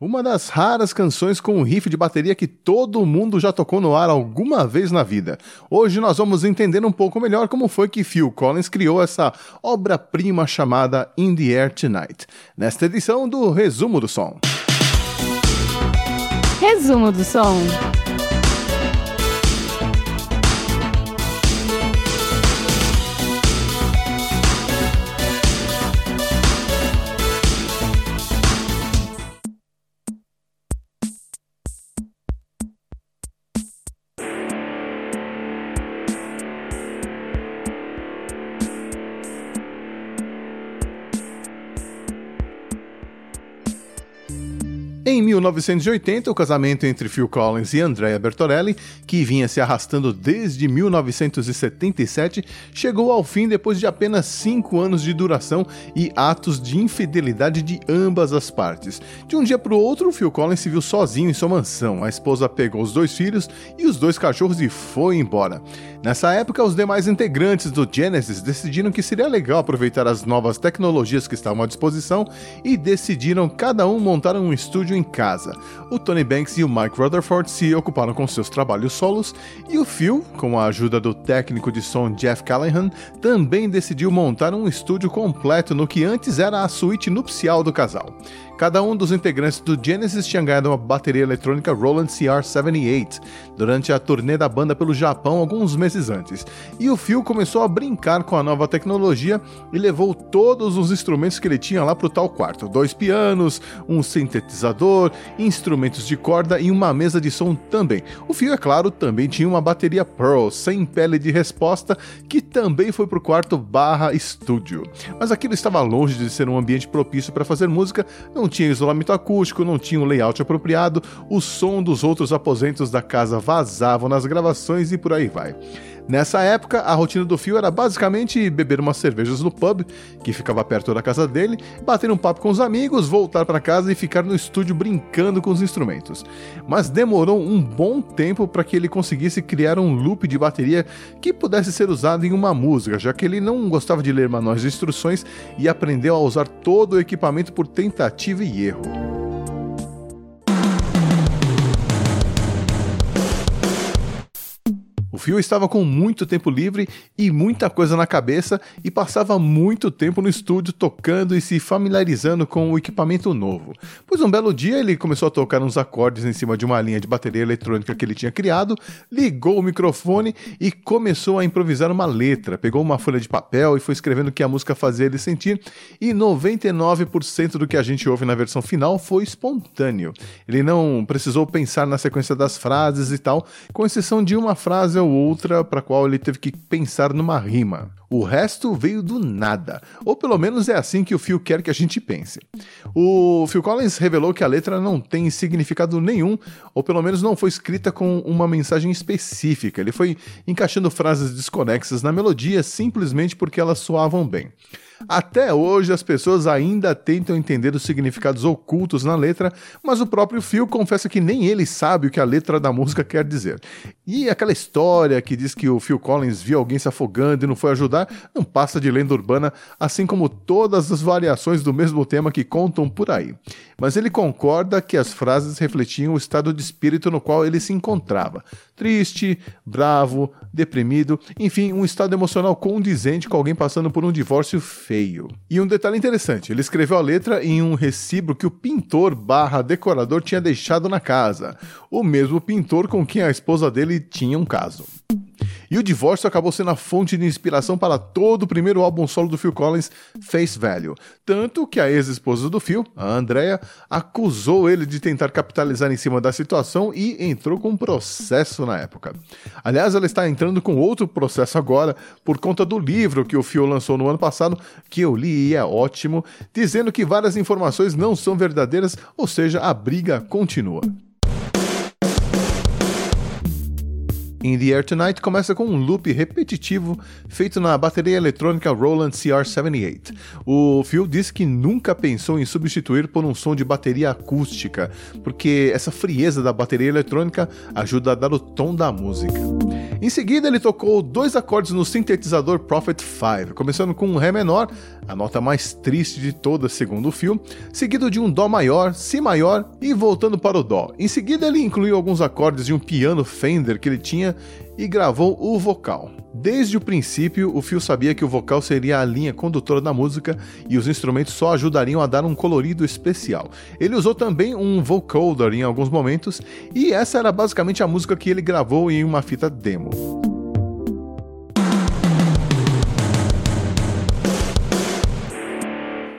Uma das raras canções com um riff de bateria que todo mundo já tocou no ar alguma vez na vida. Hoje nós vamos entender um pouco melhor como foi que Phil Collins criou essa obra-prima chamada In the Air Tonight, nesta edição do Resumo do Som. Resumo do Som. Em 1980, o casamento entre Phil Collins e Andrea Bertorelli, que vinha se arrastando desde 1977, chegou ao fim depois de apenas cinco anos de duração e atos de infidelidade de ambas as partes. De um dia para o outro, Phil Collins se viu sozinho em sua mansão. A esposa pegou os dois filhos e os dois cachorros e foi embora. Nessa época, os demais integrantes do Genesis decidiram que seria legal aproveitar as novas tecnologias que estavam à disposição e decidiram cada um montar um estúdio em casa. O Tony Banks e o Mike Rutherford se ocuparam com seus trabalhos solos e o Phil, com a ajuda do técnico de som Jeff Callahan, também decidiu montar um estúdio completo no que antes era a suíte nupcial do casal. Cada um dos integrantes do Genesis tinha ganhado uma bateria eletrônica Roland CR-78 durante a turnê da banda pelo Japão alguns meses antes. E o Phil começou a brincar com a nova tecnologia e levou todos os instrumentos que ele tinha lá para o tal quarto: dois pianos, um sintetizador, instrumentos de corda e uma mesa de som também. O Phil, é claro, também tinha uma bateria Pearl sem pele de resposta que também foi para o quarto barra estúdio. Mas aquilo estava longe de ser um ambiente propício para fazer música, não não tinha isolamento acústico, não tinha um layout apropriado, o som dos outros aposentos da casa vazavam nas gravações e por aí vai. Nessa época, a rotina do Phil era basicamente beber umas cervejas no pub, que ficava perto da casa dele, bater um papo com os amigos, voltar para casa e ficar no estúdio brincando com os instrumentos. Mas demorou um bom tempo para que ele conseguisse criar um loop de bateria que pudesse ser usado em uma música, já que ele não gostava de ler manuais de instruções e aprendeu a usar todo o equipamento por tentativa e erro. O Phil estava com muito tempo livre e muita coisa na cabeça e passava muito tempo no estúdio tocando e se familiarizando com o equipamento novo. Pois um belo dia ele começou a tocar uns acordes em cima de uma linha de bateria eletrônica que ele tinha criado, ligou o microfone e começou a improvisar uma letra. Pegou uma folha de papel e foi escrevendo o que a música fazia ele sentir, e 99% do que a gente ouve na versão final foi espontâneo. Ele não precisou pensar na sequência das frases e tal, com exceção de uma frase ou outra para qual ele teve que pensar numa rima. O resto veio do nada, ou pelo menos é assim que o Phil quer que a gente pense. O Phil Collins revelou que a letra não tem significado nenhum, ou pelo menos não foi escrita com uma mensagem específica. Ele foi encaixando frases desconexas na melodia simplesmente porque elas soavam bem. Até hoje as pessoas ainda tentam entender os significados ocultos na letra, mas o próprio Phil confessa que nem ele sabe o que a letra da música quer dizer. E aquela história que diz que o Phil Collins viu alguém se afogando e não foi ajudar, não passa de lenda urbana, assim como todas as variações do mesmo tema que contam por aí. Mas ele concorda que as frases refletiam o estado de espírito no qual ele se encontrava: triste, bravo, deprimido, enfim, um estado emocional condizente com alguém passando por um divórcio feio. E um detalhe interessante, ele escreveu a letra em um recibo que o pintor barra decorador tinha deixado na casa, o mesmo pintor com quem a esposa dele tinha um caso. E o divórcio acabou sendo a fonte de inspiração para todo o primeiro álbum solo do Phil Collins, Face Value. Tanto que a ex-esposa do Phil, a Andrea, acusou ele de tentar capitalizar em cima da situação e entrou com um processo na época. Aliás, ela está entrando com outro processo agora por conta do livro que o Phil lançou no ano passado, que eu li e é ótimo, dizendo que várias informações não são verdadeiras, ou seja, a briga continua. In the Air Tonight começa com um loop repetitivo feito na bateria eletrônica Roland CR78. O Phil disse que nunca pensou em substituir por um som de bateria acústica, porque essa frieza da bateria eletrônica ajuda a dar o tom da música. Em seguida, ele tocou dois acordes no sintetizador Prophet 5, começando com um Ré menor, a nota mais triste de todas, segundo o Phil, seguido de um Dó maior, Si maior e voltando para o Dó. Em seguida, ele incluiu alguns acordes de um piano Fender que ele tinha e gravou o vocal. Desde o princípio, o Phil sabia que o vocal seria a linha condutora da música e os instrumentos só ajudariam a dar um colorido especial. Ele usou também um vocoder em alguns momentos e essa era basicamente a música que ele gravou em uma fita demo.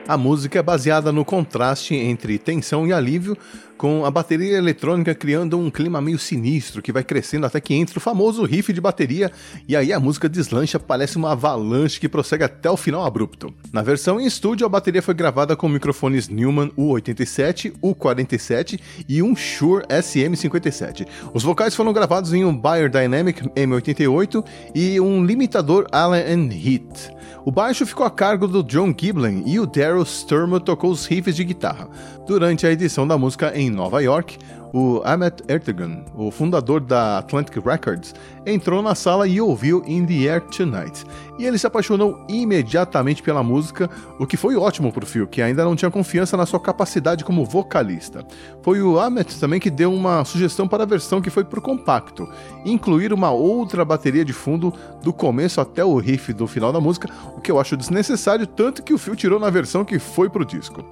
A música é baseada no contraste entre tensão e alívio, com a bateria eletrônica criando um clima meio sinistro que vai crescendo até que entra o famoso riff de bateria e aí a música deslancha, parece uma avalanche que prossegue até o final abrupto. Na versão em estúdio, a bateria foi gravada com microfones Neumann U87, U47 e um Shure SM57. Os vocais foram gravados em um Bayer Dynamic M88 e um limitador Allen Heath. O baixo ficou a cargo do John Giblin e o Daryl Sturmo tocou os riffs de guitarra. Durante a edição da música em Nova York, o Ahmet Ertegun, o fundador da Atlantic Records, entrou na sala e ouviu In the Air Tonight. E ele se apaixonou imediatamente pela música, o que foi ótimo para o Phil, que ainda não tinha confiança na sua capacidade como vocalista. Foi o Ahmet também que deu uma sugestão para a versão que foi para o compacto, incluir uma outra bateria de fundo do começo até o riff do final da música, o que eu acho desnecessário, tanto que o Phil tirou na versão que foi para o disco.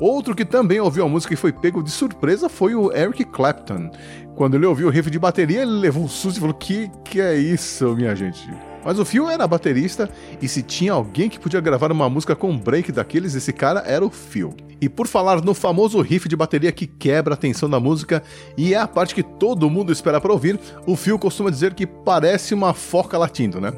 Outro que também ouviu a música e foi pego de surpresa foi o Eric Clapton. Quando ele ouviu o riff de bateria, ele levou um susto e falou: Que que é isso, minha gente? Mas o Phil era baterista e se tinha alguém que podia gravar uma música com um break daqueles, esse cara era o Phil. E por falar no famoso riff de bateria que quebra a tensão da música e é a parte que todo mundo espera para ouvir, o Phil costuma dizer que parece uma foca latindo, né?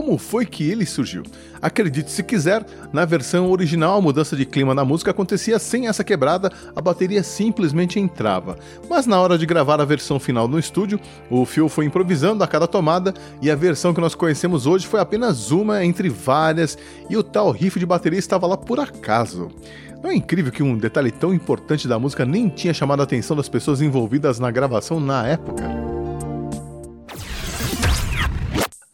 Como foi que ele surgiu? Acredite se quiser, na versão original a mudança de clima na música acontecia sem essa quebrada, a bateria simplesmente entrava. Mas na hora de gravar a versão final no estúdio, o Phil foi improvisando a cada tomada e a versão que nós conhecemos hoje foi apenas uma entre várias e o tal riff de bateria estava lá por acaso. Não é incrível que um detalhe tão importante da música nem tinha chamado a atenção das pessoas envolvidas na gravação na época?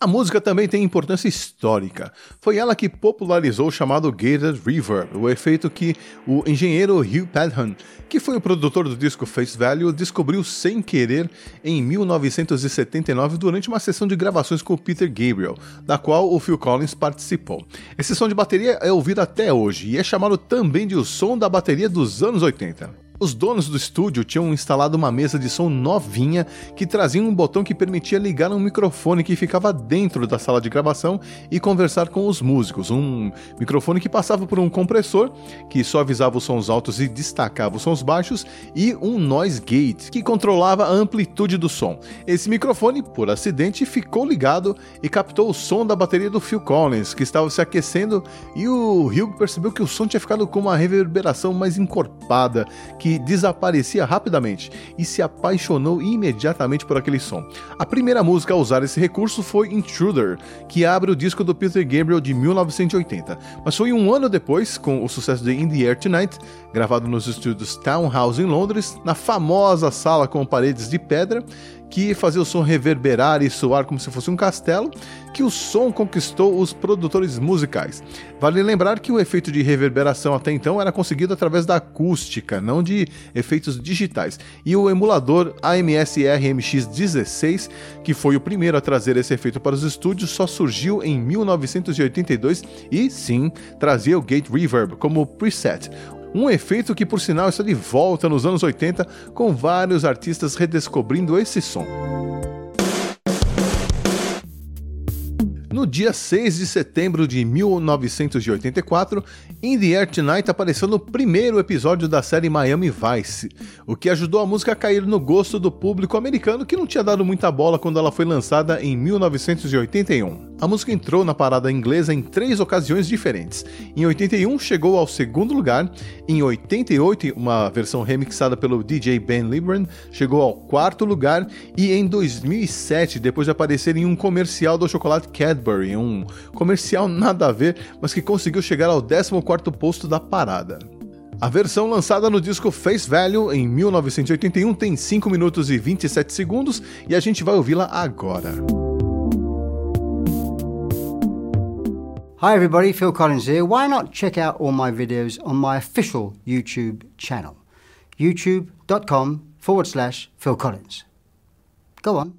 A música também tem importância histórica. Foi ela que popularizou o chamado Gated Reverb, o efeito que o engenheiro Hugh Padgham, que foi o produtor do disco Face Value, descobriu sem querer em 1979 durante uma sessão de gravações com Peter Gabriel, da qual o Phil Collins participou. Esse som de bateria é ouvido até hoje e é chamado também de o som da bateria dos anos 80. Os donos do estúdio tinham instalado uma mesa de som novinha que trazia um botão que permitia ligar um microfone que ficava dentro da sala de gravação e conversar com os músicos. Um microfone que passava por um compressor que suavizava os sons altos e destacava os sons baixos e um noise gate que controlava a amplitude do som. Esse microfone, por acidente, ficou ligado e captou o som da bateria do Phil Collins, que estava se aquecendo, e o Hugh percebeu que o som tinha ficado com uma reverberação mais encorpada, que que desaparecia rapidamente e se apaixonou imediatamente por aquele som. A primeira música a usar esse recurso foi Intruder, que abre o disco do Peter Gabriel de 1980. Mas foi um ano depois, com o sucesso de In the Air Tonight, gravado nos estúdios Townhouse em Londres, na famosa sala com paredes de pedra, que fazia o som reverberar e soar como se fosse um castelo, que o som conquistou os produtores musicais. Vale lembrar que o efeito de reverberação até então era conseguido através da acústica, não de efeitos digitais. E o emulador AMS RMX16, que foi o primeiro a trazer esse efeito para os estúdios, só surgiu em 1982 e sim trazia o Gate Reverb como preset, um efeito que, por sinal, está de volta nos anos 80, com vários artistas redescobrindo esse som. No dia 6 de setembro de 1984, In the Air Tonight apareceu no primeiro episódio da série Miami Vice, o que ajudou a música a cair no gosto do público americano que não tinha dado muita bola quando ela foi lançada em 1981. A música entrou na parada inglesa em três ocasiões diferentes. Em 81 chegou ao segundo lugar, em 88 uma versão remixada pelo DJ Ben Libran chegou ao quarto lugar e em 2007, depois de aparecer em um comercial do chocolate Cadbury, um comercial nada a ver, mas que conseguiu chegar ao 14º posto da parada. A versão lançada no disco Face Value em 1981 tem 5 minutos e 27 segundos e a gente vai ouvi-la agora. Hi everybody, Phil Collins here. Why not check out all my videos on my official YouTube channel? youtube.com forward slash Phil Collins. Go on.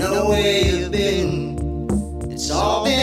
know where you've been. It's all been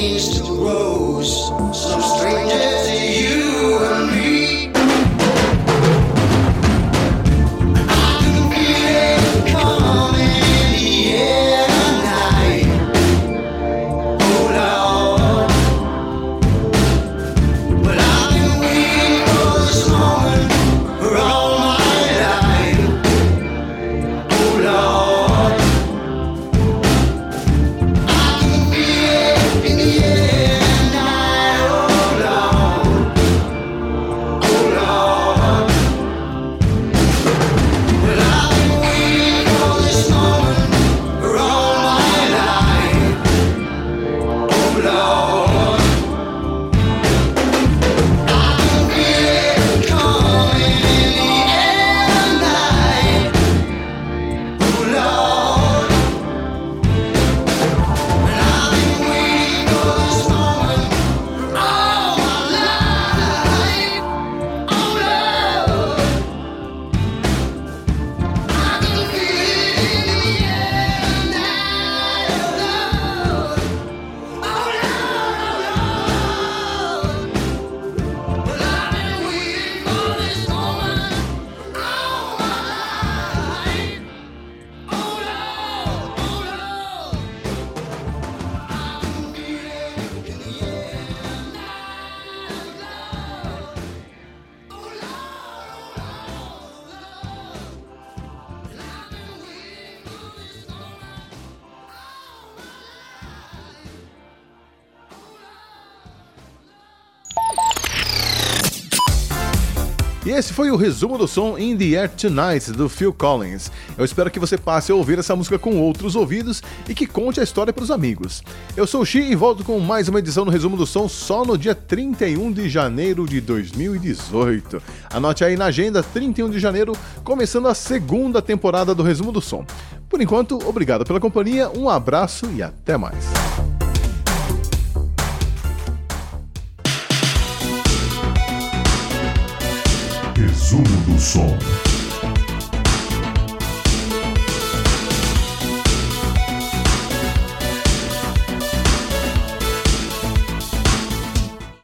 to a rose. Some stranger to you. E esse foi o resumo do som In the Air Tonight do Phil Collins. Eu espero que você passe a ouvir essa música com outros ouvidos e que conte a história para os amigos. Eu sou o Xi e volto com mais uma edição do resumo do som só no dia 31 de janeiro de 2018. Anote aí na agenda 31 de janeiro, começando a segunda temporada do resumo do som. Por enquanto, obrigado pela companhia, um abraço e até mais. Resumo do som.